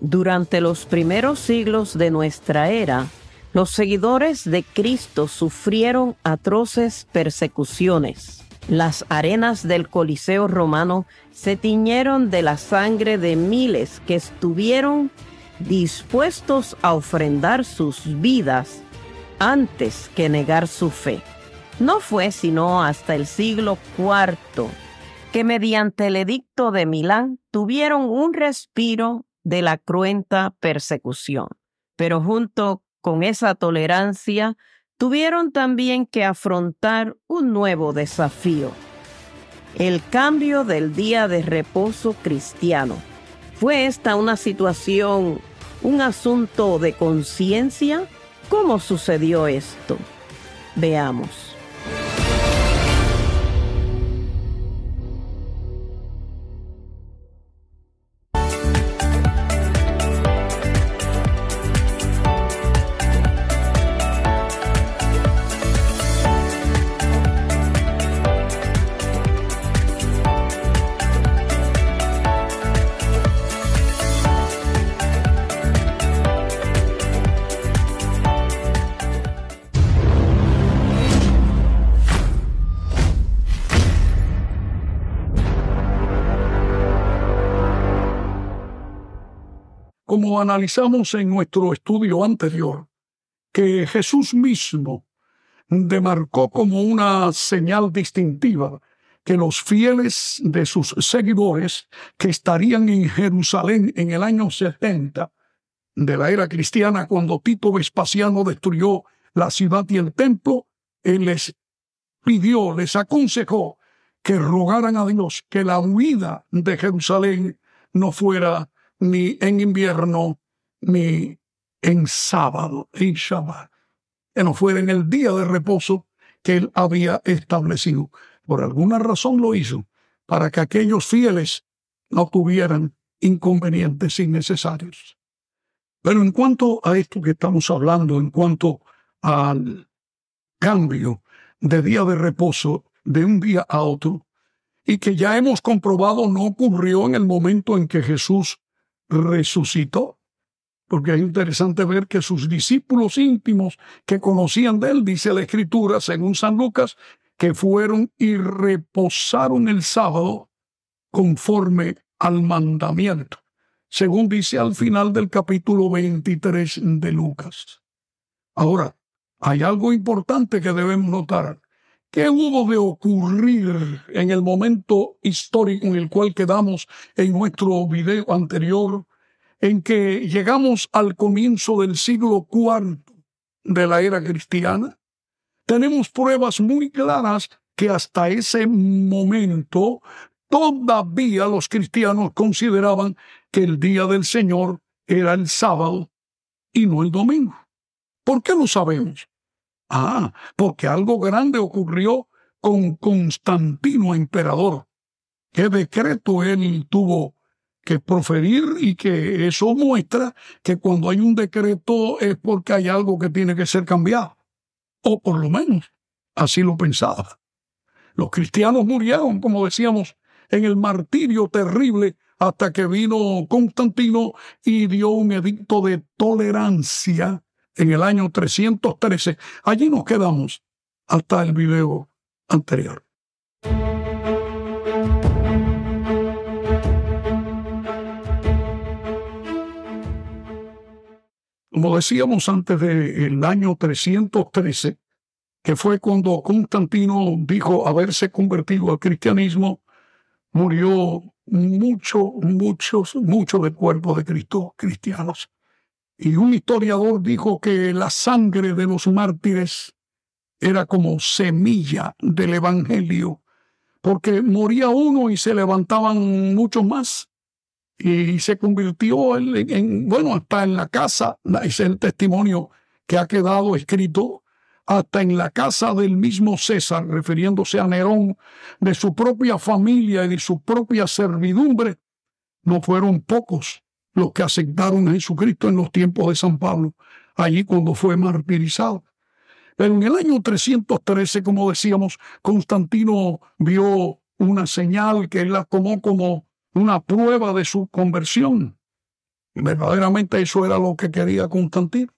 Durante los primeros siglos de nuestra era, los seguidores de Cristo sufrieron atroces persecuciones. Las arenas del Coliseo romano se tiñeron de la sangre de miles que estuvieron dispuestos a ofrendar sus vidas antes que negar su fe. No fue sino hasta el siglo IV que mediante el edicto de Milán tuvieron un respiro de la cruenta persecución. Pero junto con esa tolerancia, tuvieron también que afrontar un nuevo desafío, el cambio del día de reposo cristiano. ¿Fue esta una situación, un asunto de conciencia? ¿Cómo sucedió esto? Veamos. Como analizamos en nuestro estudio anterior, que Jesús mismo demarcó como una señal distintiva que los fieles de sus seguidores que estarían en Jerusalén en el año 70 de la era cristiana, cuando Tito Vespasiano destruyó la ciudad y el templo, él les pidió, les aconsejó que rogaran a Dios que la huida de Jerusalén no fuera ni en invierno, ni en sábado, en Shabbat. Que no fuera en el día de reposo que él había establecido. Por alguna razón lo hizo, para que aquellos fieles no tuvieran inconvenientes innecesarios. Pero en cuanto a esto que estamos hablando, en cuanto al cambio de día de reposo de un día a otro, y que ya hemos comprobado no ocurrió en el momento en que Jesús resucitó. Porque es interesante ver que sus discípulos íntimos que conocían de él, dice la escritura, según San Lucas, que fueron y reposaron el sábado conforme al mandamiento, según dice al final del capítulo 23 de Lucas. Ahora, hay algo importante que debemos notar. ¿Qué hubo de ocurrir en el momento histórico en el cual quedamos en nuestro video anterior, en que llegamos al comienzo del siglo IV de la era cristiana? Tenemos pruebas muy claras que hasta ese momento todavía los cristianos consideraban que el día del Señor era el sábado y no el domingo. ¿Por qué lo sabemos? Ah, porque algo grande ocurrió con Constantino emperador. ¿Qué decreto él tuvo que proferir y que eso muestra que cuando hay un decreto es porque hay algo que tiene que ser cambiado? O por lo menos así lo pensaba. Los cristianos murieron, como decíamos, en el martirio terrible hasta que vino Constantino y dio un edicto de tolerancia en el año 313. Allí nos quedamos hasta el video anterior. Como decíamos antes del año 313, que fue cuando Constantino dijo haberse convertido al cristianismo, murió mucho, muchos, mucho del cuerpo de Cristo cristianos. Y un historiador dijo que la sangre de los mártires era como semilla del Evangelio, porque moría uno y se levantaban muchos más. Y se convirtió en, bueno, hasta en la casa, es el testimonio que ha quedado escrito, hasta en la casa del mismo César, refiriéndose a Nerón, de su propia familia y de su propia servidumbre, no fueron pocos los que aceptaron a Jesucristo en los tiempos de San Pablo, allí cuando fue martirizado. Pero en el año 313, como decíamos, Constantino vio una señal que él la tomó como una prueba de su conversión. verdaderamente eso era lo que quería Constantino.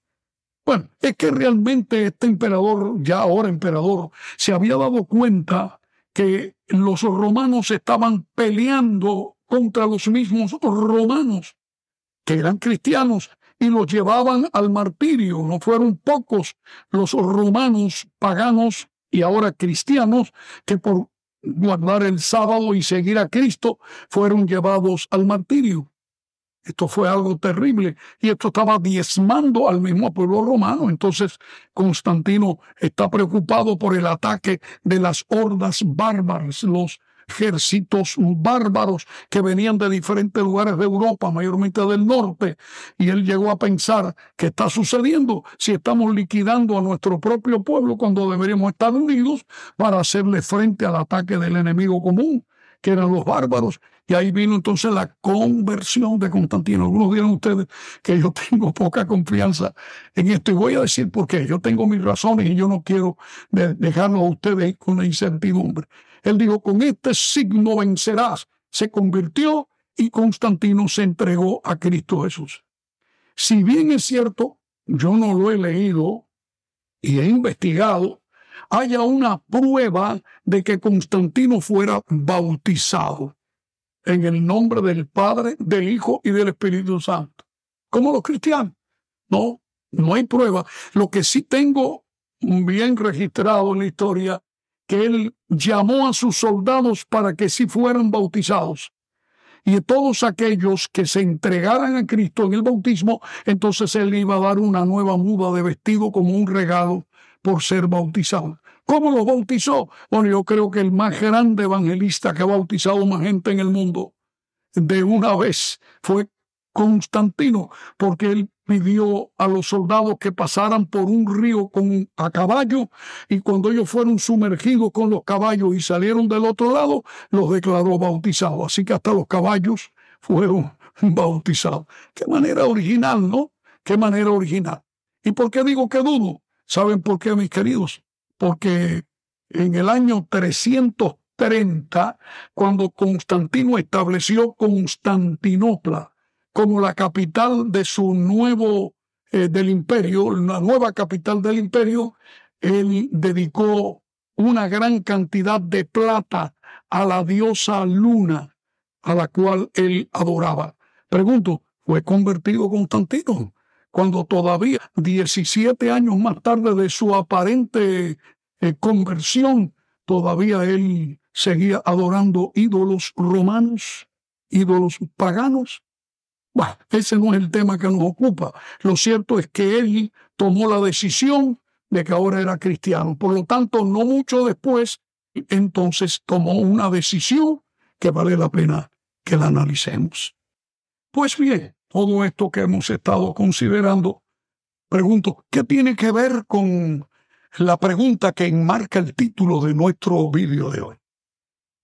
Bueno, es que realmente este emperador, ya ahora emperador, se había dado cuenta que los romanos estaban peleando contra los mismos romanos, que eran cristianos, y los llevaban al martirio. No fueron pocos los romanos paganos y ahora cristianos que por guardar el sábado y seguir a Cristo fueron llevados al martirio. Esto fue algo terrible y esto estaba diezmando al mismo pueblo romano. Entonces Constantino está preocupado por el ataque de las hordas bárbaras, los ejércitos bárbaros que venían de diferentes lugares de Europa, mayormente del norte, y él llegó a pensar qué está sucediendo si estamos liquidando a nuestro propio pueblo cuando deberíamos estar unidos para hacerle frente al ataque del enemigo común que eran los bárbaros. Y ahí vino entonces la conversión de Constantino. Algunos dirán ustedes que yo tengo poca confianza en esto y voy a decir por qué. Yo tengo mis razones y yo no quiero dejarlo a ustedes con la incertidumbre. Él dijo, con este signo vencerás. Se convirtió y Constantino se entregó a Cristo Jesús. Si bien es cierto, yo no lo he leído y he investigado, haya una prueba de que Constantino fuera bautizado en el nombre del Padre, del Hijo y del Espíritu Santo. Como los cristianos. No, no hay prueba. Lo que sí tengo bien registrado en la historia, que él llamó a sus soldados para que sí fueran bautizados. Y todos aquellos que se entregaran a Cristo en el bautismo, entonces él iba a dar una nueva muda de vestido como un regalo por ser bautizado. ¿Cómo lo bautizó? Bueno, yo creo que el más grande evangelista que ha bautizado más gente en el mundo de una vez fue Constantino, porque él pidió a los soldados que pasaran por un río con, a caballo y cuando ellos fueron sumergidos con los caballos y salieron del otro lado, los declaró bautizados. Así que hasta los caballos fueron bautizados. Qué manera original, ¿no? Qué manera original. ¿Y por qué digo que dudo? ¿Saben por qué, mis queridos? Porque en el año 330, cuando Constantino estableció Constantinopla como la capital de su nuevo eh, del imperio, la nueva capital del imperio, él dedicó una gran cantidad de plata a la diosa Luna, a la cual él adoraba. Pregunto, ¿fue convertido Constantino? cuando todavía 17 años más tarde de su aparente eh, conversión, todavía él seguía adorando ídolos romanos, ídolos paganos. Bueno, ese no es el tema que nos ocupa. Lo cierto es que él tomó la decisión de que ahora era cristiano. Por lo tanto, no mucho después, entonces tomó una decisión que vale la pena que la analicemos. Pues bien, todo esto que hemos estado considerando, pregunto, ¿qué tiene que ver con la pregunta que enmarca el título de nuestro vídeo de hoy?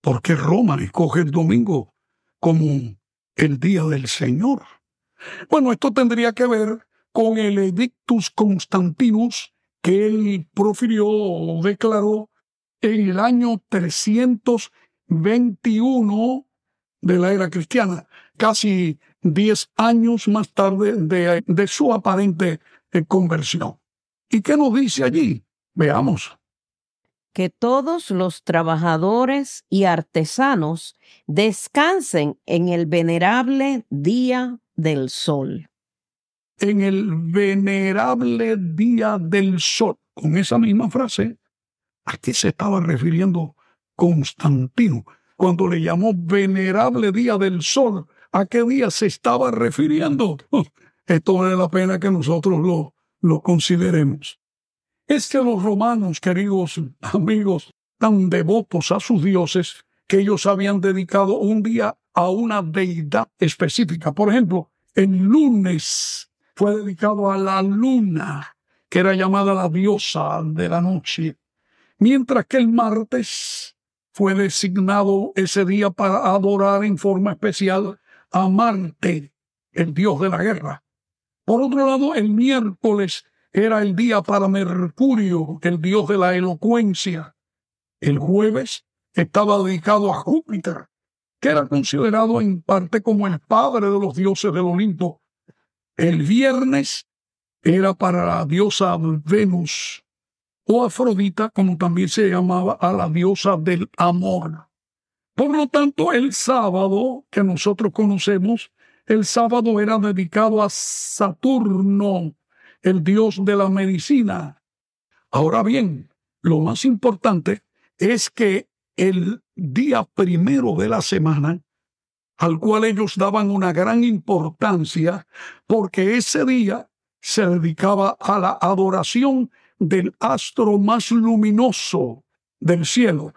¿Por qué Roma escoge el domingo como el día del Señor? Bueno, esto tendría que ver con el Edictus Constantinus que él profirió o declaró en el año 321 de la era cristiana, casi diez años más tarde de, su aparente eh, conversión. ¿Y qué nos dice allí? Veamos. Que todos los trabajadores y artesanos descansen en el venerable día del sol. En el venerable día del sol. Con esa misma frase, ¿a qué se estaba refiriendo Constantino cuando le llamó venerable día del sol? a qué día se estaba refiriendo. Esto vale la pena que nosotros lo, lo consideremos. Es que los romanos, queridos amigos, tan devotos a sus dioses, que ellos habían dedicado un día a una deidad específica. Por ejemplo, el lunes fue dedicado a la luna, que era llamada la diosa de la noche, mientras que el martes fue designado ese día para adorar en forma especial a Marte, el dios de la guerra. Por otro lado, el miércoles era el día para Mercurio, el dios de la elocuencia. El jueves estaba dedicado a Júpiter, que era considerado en parte como el padre de los dioses del Olimpo, El viernes era para la diosa Venus o Afrodita, como también se llamaba a la diosa del amor. Por lo tanto, el sábado que nosotros conocemos, el sábado era dedicado a Saturno, el dios de la medicina. Ahora bien, lo más importante es que el día primero de la semana, al cual ellos daban una gran importancia, porque ese día se dedicaba a la adoración del astro más luminoso del cielo.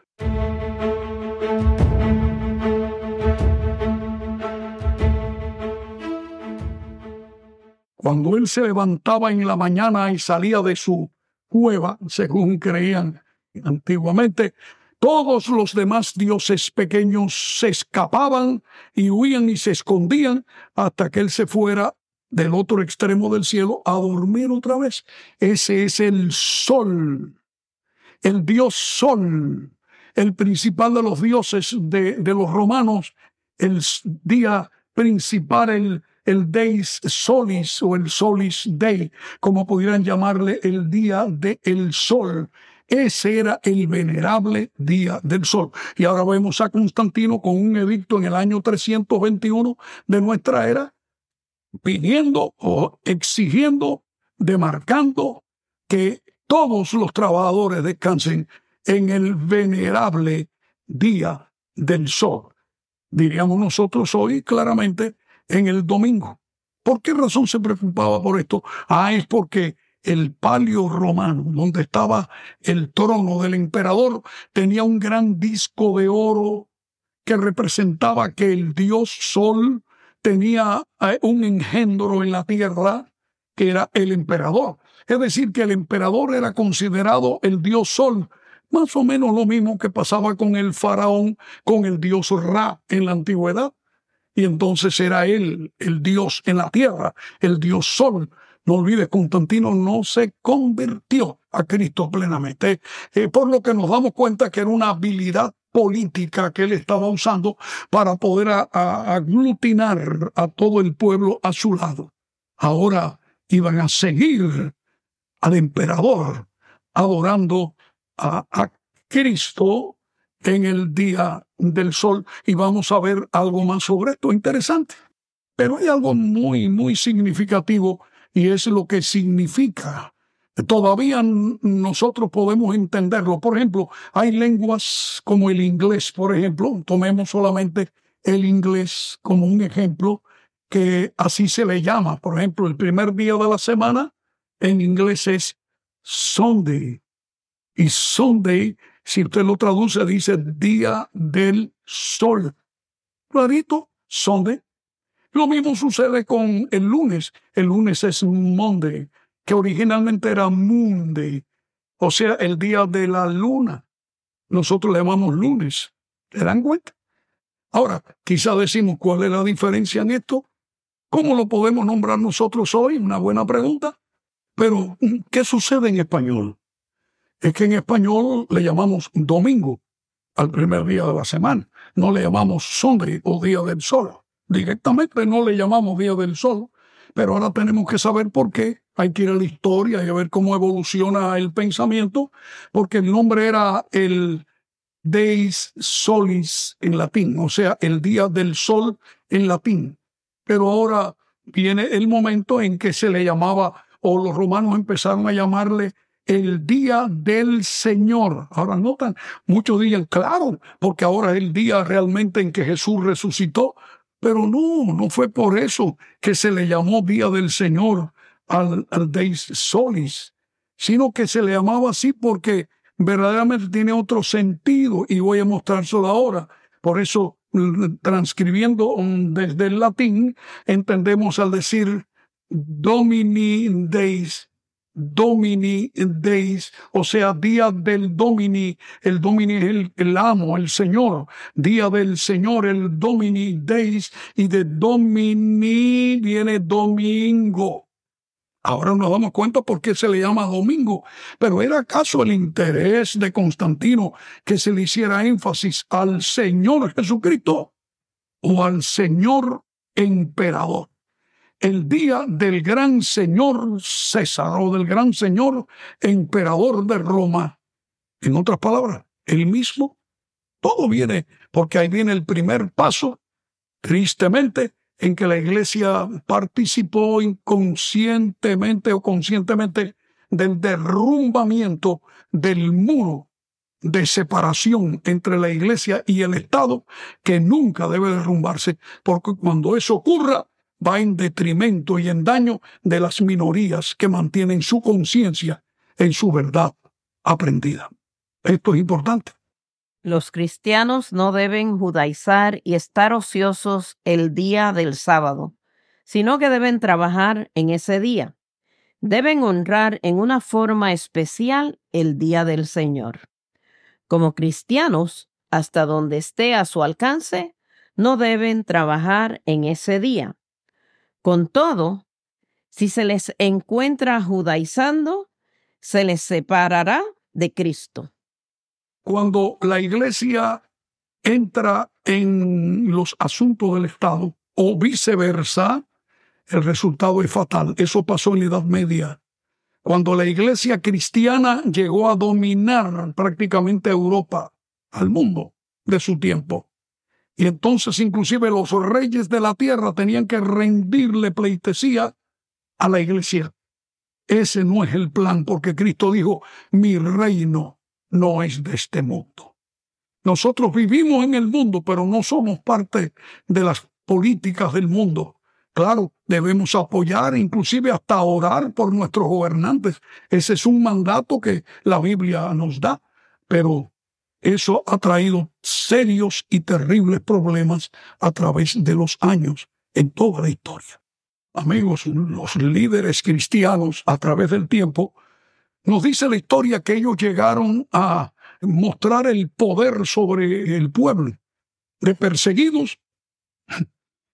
Cuando él se levantaba en la mañana y salía de su cueva, según creían antiguamente, todos los demás dioses pequeños se escapaban y huían y se escondían hasta que él se fuera del otro extremo del cielo a dormir otra vez. Ese es el sol, el dios sol, el principal de los dioses de, los romanos, el día principal, el, el Deis Solis o el Solis Dei, como pudieran llamarle el día del sol. Ese era el venerable día del sol. Y ahora vemos a Constantino con un edicto en el año 321 de nuestra era, pidiendo o exigiendo, demarcando que todos los trabajadores descansen en el venerable día del sol. Diríamos nosotros hoy claramente en el domingo. ¿Por qué razón se preocupaba por esto? Ah, es porque el palio romano, donde estaba el trono del emperador, tenía un gran disco de oro que representaba que el dios Sol tenía eh, un engendro en la tierra que era el emperador. Es decir, que el emperador era considerado el dios Sol, más o menos lo mismo que pasaba con el faraón, con el dios Ra en la antigüedad. Y entonces era él el dios en la tierra, el dios Sol. No olvides, Constantino no se convirtió a Cristo plenamente, eh, por lo que nos damos cuenta que era una habilidad política que él estaba usando para poder aglutinar a todo el pueblo a su lado. Ahora iban a seguir al emperador adorando a, a Cristo en el día del sol y vamos a ver algo más sobre esto interesante. Pero hay algo muy, muy significativo y es lo que significa todavía nosotros podemos entenderlo. Por ejemplo, hay lenguas como el inglés, por ejemplo, tomemos solamente el inglés como un ejemplo, que así se le llama. Por ejemplo, el primer día de la semana en inglés es Sunday. Y Sunday, si usted lo traduce, dice día del sol. Clarito, Sunday. Lo mismo sucede con el lunes. El lunes es Monday que originalmente era Monday, o sea, el día de la luna. Nosotros le llamamos lunes. ¿Te dan cuenta? Ahora, quizá decimos cuál es la diferencia en esto. ¿Cómo lo podemos nombrar nosotros hoy? Una buena pregunta. Pero, ¿qué sucede en español? Es que en español le llamamos domingo al primer día de la semana. No le llamamos Sunday o día del sol. Directamente no le llamamos día del sol. Pero ahora tenemos que saber por qué hay que ir a la historia y a ver cómo evoluciona el pensamiento, porque el nombre era el Deis Solis en latín, o sea, el día del sol en latín. Pero ahora viene el momento en que se le llamaba, o los romanos empezaron a llamarle el día del Señor. Ahora notan, muchos digan, claro, porque ahora es el día realmente en que Jesús resucitó. Pero no, no fue por eso que se le llamó día del Señor, al, Deis Solis, sino que se le llamaba así porque verdaderamente tiene otro sentido y voy a mostrárselo ahora. Por eso, transcribiendo desde el latín, entendemos al decir Domini Deis, Domini Deis, o sea, día del Domini, el Domini es el, amo, el Señor, día del Señor, el Domini Deis, y de Domini viene domingo. Ahora nos damos cuenta por qué se le llama domingo, pero ¿era acaso el interés de Constantino que se le hiciera énfasis al Señor Jesucristo o al Señor emperador? El día del gran señor César o del gran señor emperador de Roma. En otras palabras, el mismo. Todo viene porque ahí viene el primer paso, tristemente, en que la iglesia participó inconscientemente o conscientemente del derrumbamiento del muro de separación entre la iglesia y el Estado que nunca debe derrumbarse, porque cuando eso ocurra va en detrimento y en daño de las minorías que mantienen su conciencia en su verdad aprendida. Esto es importante. Los cristianos no deben judaizar y estar ociosos el día del sábado, sino que deben trabajar en ese día. Deben honrar en una forma especial el día del Señor. Como cristianos, hasta donde esté a su alcance, no deben trabajar en ese día. Con todo, si se les encuentra judaizando, se les separará de Cristo. Cuando la iglesia entra en los asuntos del Estado o viceversa, el resultado es fatal. Eso pasó en la Edad Media. Cuando la iglesia cristiana llegó a dominar prácticamente Europa, al mundo de su tiempo. Y entonces inclusive los reyes de la tierra tenían que rendirle pleitesía a la iglesia. Ese no es el plan, porque Cristo dijo, mi reino no es de este mundo. Nosotros vivimos en el mundo, pero no somos parte de las políticas del mundo. Claro, debemos apoyar, inclusive hasta orar por nuestros gobernantes. Ese es un mandato que la Biblia nos da, pero eso ha traído serios y terribles problemas a través de los años en toda la historia. Amigos, los líderes cristianos a través del tiempo nos dice la historia que ellos llegaron a mostrar el poder sobre el pueblo. De perseguidos,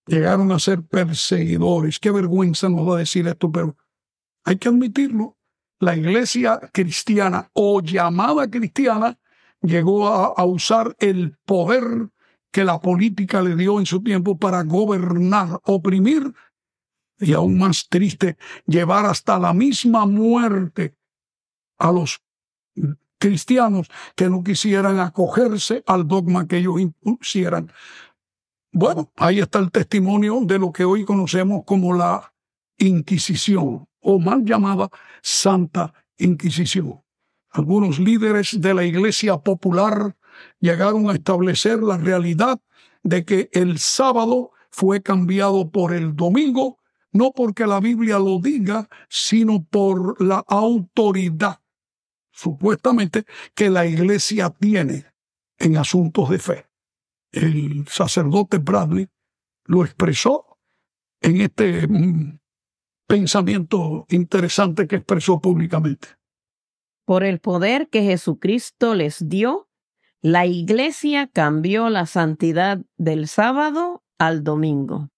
llegaron a ser perseguidores. Qué vergüenza nos va a decir esto, pero hay que admitirlo. La iglesia cristiana o llamada cristiana llegó a, usar el poder que la política le dio en su tiempo para gobernar, oprimir y aún más triste, llevar hasta la misma muerte a los cristianos que no quisieran acogerse al dogma que ellos impusieran. Bueno, ahí está el testimonio de lo que hoy conocemos como la Inquisición, o mal llamada Santa Inquisición. Algunos líderes de la Iglesia Popular llegaron a establecer la realidad de que el sábado fue cambiado por el domingo, no porque la Biblia lo diga, sino por la autoridad supuestamente que la iglesia tiene en asuntos de fe. El sacerdote Bradley lo expresó en este mm, pensamiento interesante que expresó públicamente. Por el poder que Jesucristo les dio, la iglesia cambió la santidad del sábado al domingo.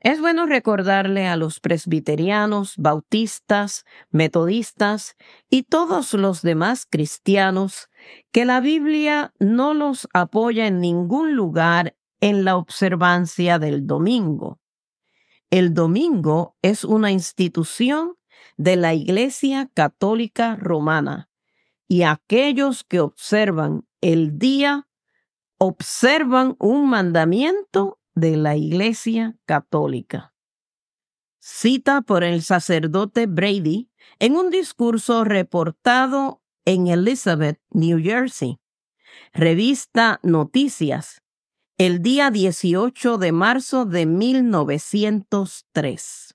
Es bueno recordarle a los presbiterianos, bautistas, metodistas y todos los demás cristianos que la Biblia no los apoya en ningún lugar en la observancia del domingo. El domingo es una institución de la Iglesia Católica Romana y aquellos que observan el día observan un mandamiento de la Iglesia Católica. Cita por el sacerdote Brady en un discurso reportado en Elizabeth, New Jersey. Revista Noticias, el día 18 de marzo de 1903.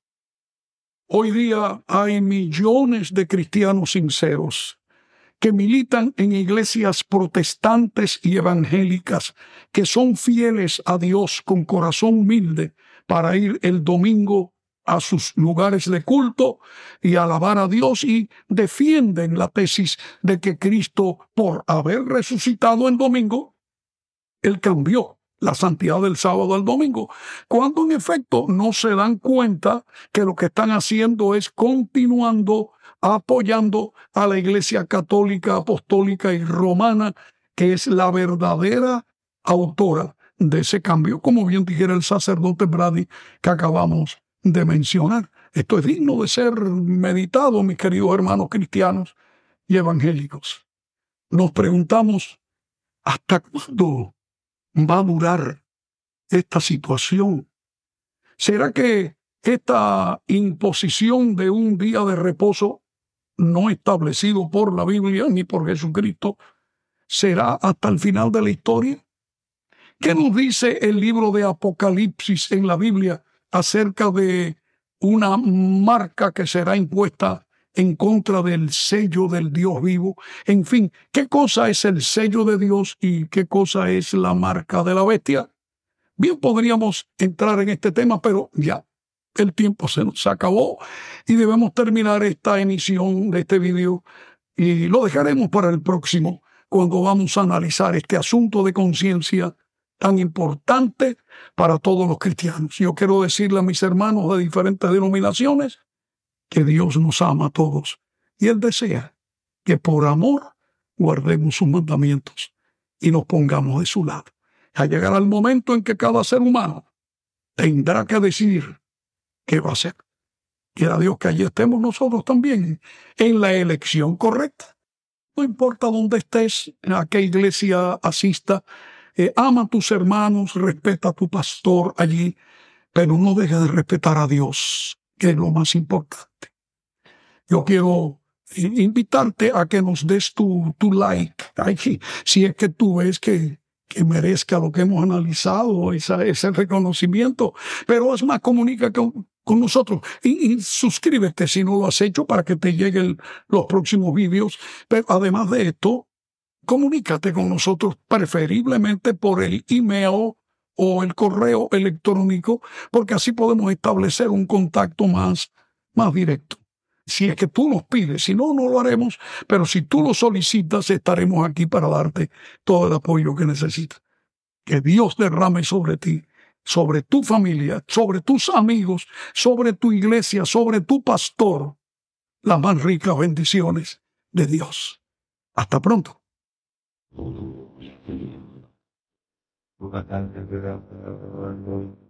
Hoy día hay millones de cristianos sinceros que militan en iglesias protestantes y evangélicas, que son fieles a Dios con corazón humilde para ir el domingo a sus lugares de culto y alabar a Dios y defienden la tesis de que Cristo, por haber resucitado el domingo, él cambió la santidad del sábado al domingo, cuando en efecto no se dan cuenta que lo que están haciendo es continuando apoyando a la Iglesia Católica, Apostólica y Romana, que es la verdadera autora de ese cambio, como bien dijera el sacerdote Brady que acabamos de mencionar. Esto es digno de ser meditado, mis queridos hermanos cristianos y evangélicos. Nos preguntamos, ¿hasta cuándo va a durar esta situación? ¿Será que esta imposición de un día de reposo no establecido por la Biblia ni por Jesucristo será hasta el final de la historia? ¿Qué nos dice el libro de Apocalipsis en la Biblia acerca de una marca que será impuesta en contra del sello del Dios vivo? En fin, ¿qué cosa es el sello de Dios y qué cosa es la marca de la bestia? Bien podríamos entrar en este tema, pero ya el tiempo se nos acabó y debemos terminar esta emisión de este video y lo dejaremos para el próximo cuando vamos a analizar este asunto de conciencia tan importante para todos los cristianos. Yo quiero decirle a mis hermanos de diferentes denominaciones que Dios nos ama a todos y Él desea que por amor guardemos sus mandamientos y nos pongamos de su lado. A llegar al momento en que cada ser humano tendrá que decidir qué va a hacer. Quiera Dios que allí estemos nosotros también en la elección correcta. No importa dónde estés, a qué iglesia asista, eh, ama a tus hermanos, respeta a tu pastor allí, pero no deje de respetar a Dios, que es lo más importante. Yo quiero invitarte a que nos des tu, tu like, si es que tú ves que, que merezca lo que hemos analizado, ese reconocimiento. Pero es más, comunica con, con nosotros y, suscríbete si no lo has hecho para que te lleguen los próximos vídeos. Pero además de esto, comunícate con nosotros preferiblemente por el email o el correo electrónico, porque así podemos establecer un contacto más, más directo. Si es que tú nos pides, si no, no lo haremos, pero si tú lo solicitas, estaremos aquí para darte todo el apoyo que necesitas. Que Dios derrame sobre ti, sobre tu familia, sobre tus amigos, sobre tu iglesia, sobre tu pastor, las más ricas bendiciones de Dios. Hasta pronto. bukan segera penolong